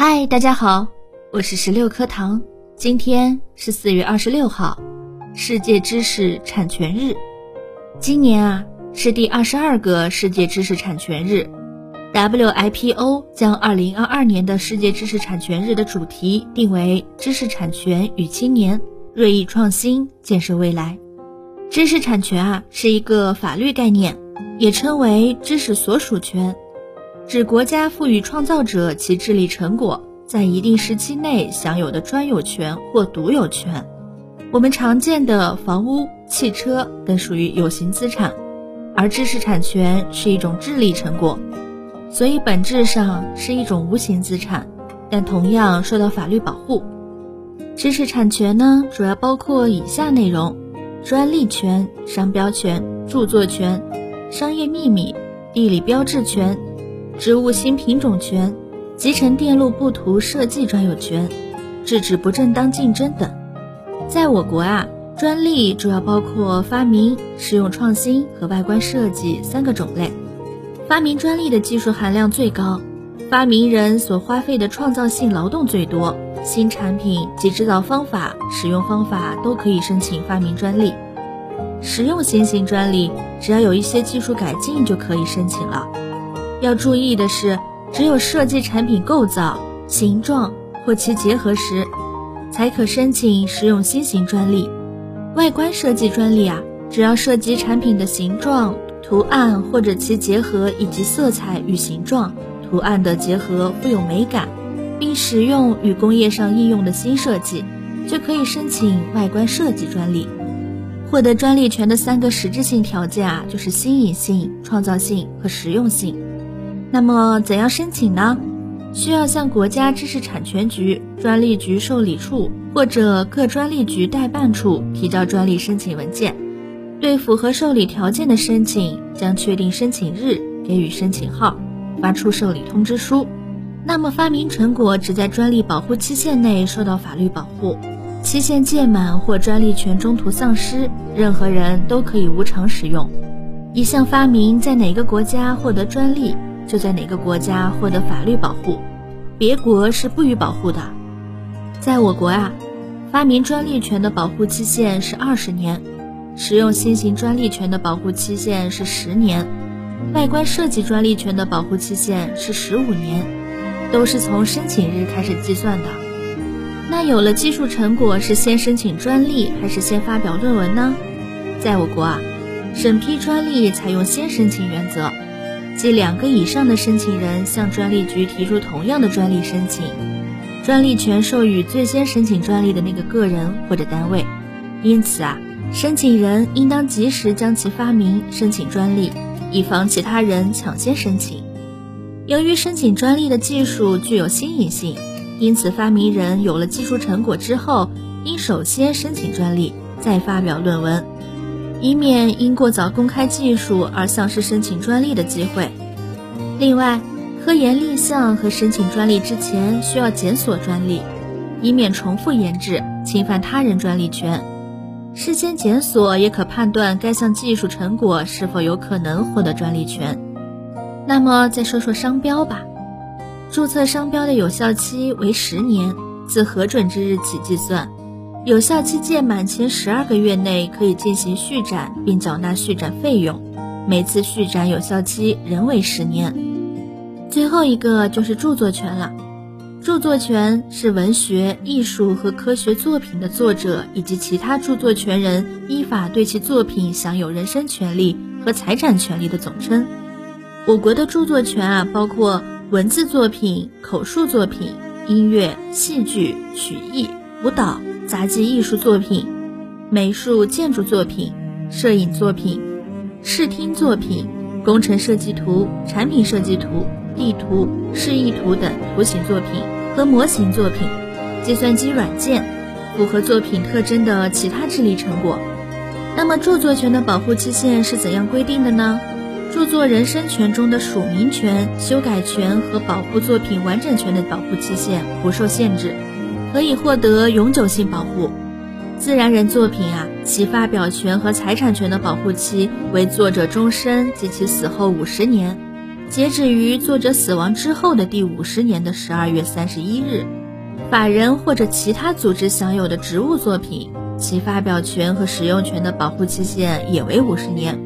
嗨，大家好，我是十六颗糖。今天是四月二十六号，世界知识产权日。今年啊是第二十二个世界知识产权日。WIPO 将二零二二年的世界知识产权日的主题定为“知识产权与青年，锐意创新，建设未来”。知识产权啊是一个法律概念，也称为知识所属权。指国家赋予创造者其智力成果在一定时期内享有的专有权或独有权。我们常见的房屋、汽车等属于有形资产，而知识产权是一种智力成果，所以本质上是一种无形资产，但同样受到法律保护。知识产权呢，主要包括以下内容：专利权、商标权、著作权、商业秘密、地理标志权。植物新品种权、集成电路布图设计专有权、制止不正当竞争等。在我国啊，专利主要包括发明、实用创新和外观设计三个种类。发明专利的技术含量最高，发明人所花费的创造性劳动最多，新产品及制造方法、使用方法都可以申请发明专利。实用新型专利只要有一些技术改进就可以申请了。要注意的是，只有设计产品构造、形状或其结合时，才可申请实用新型专利。外观设计专利啊，只要涉及产品的形状、图案或者其结合以及色彩与形状、图案的结合富有美感，并使用与工业上应用的新设计，就可以申请外观设计专利。获得专利权的三个实质性条件啊，就是新颖性、创造性和实用性。那么怎样申请呢？需要向国家知识产权局、专利局受理处或者各专利局代办处提交专利申请文件。对符合受理条件的申请，将确定申请日，给予申请号，发出受理通知书。那么发明成果只在专利保护期限内受到法律保护，期限届满或专利权中途丧失，任何人都可以无偿使用。一项发明在哪个国家获得专利？就在哪个国家获得法律保护，别国是不予保护的。在我国啊，发明专利权的保护期限是二十年，使用新型专利权的保护期限是十年，外观设计专利权的保护期限是十五年，都是从申请日开始计算的。那有了技术成果，是先申请专利还是先发表论文呢？在我国啊，审批专利采用先申请原则。即两个以上的申请人向专利局提出同样的专利申请，专利权授予最先申请专利的那个个人或者单位。因此啊，申请人应当及时将其发明申请专利，以防其他人抢先申请。由于申请专利的技术具有新颖性，因此发明人有了技术成果之后，应首先申请专利，再发表论文。以免因过早公开技术而丧失申请专利的机会。另外，科研立项和申请专利之前需要检索专利，以免重复研制侵犯他人专利权。事先检索也可判断该项技术成果是否有可能获得专利权。那么再说说商标吧，注册商标的有效期为十年，自核准之日起计算。有效期届满前十二个月内可以进行续展，并缴纳续展费用。每次续展有效期仍为十年。最后一个就是著作权了。著作权是文学、艺术和科学作品的作者以及其他著作权人依法对其作品享有人身权利和财产权利的总称。我国的著作权啊，包括文字作品、口述作品、音乐、戏剧、曲艺、舞蹈。杂技艺术作品、美术建筑作品、摄影作品、视听作品、工程设计图、产品设计图、地图、示意图等图形作品和模型作品、计算机软件，符合作品特征的其他智力成果。那么，著作权的保护期限是怎样规定的呢？著作人身权中的署名权、修改权和保护作品完整权的保护期限不受限制。可以获得永久性保护。自然人作品啊，其发表权和财产权的保护期为作者终身及其死后五十年；截止于作者死亡之后的第五十年的十二月三十一日，法人或者其他组织享有的植物作品，其发表权和使用权的保护期限也为五十年，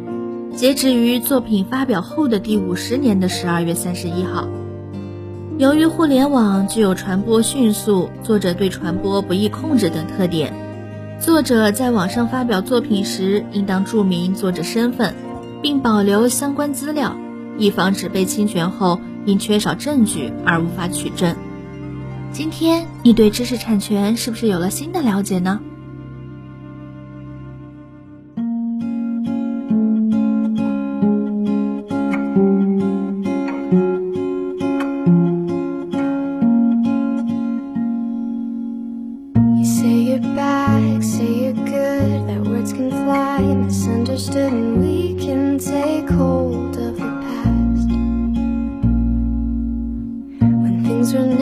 截止于作品发表后的第五十年的十二月三十一号。由于互联网具有传播迅速、作者对传播不易控制等特点，作者在网上发表作品时，应当注明作者身份，并保留相关资料。以防止被侵权后因缺少证据而无法取证。今天你对知识产权是不是有了新的了解呢 to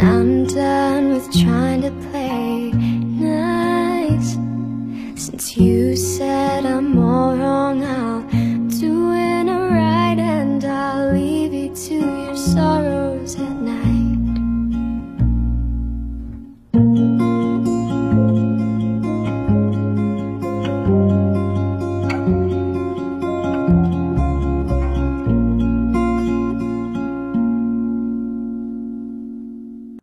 I'm done with trying to play nice. Since you said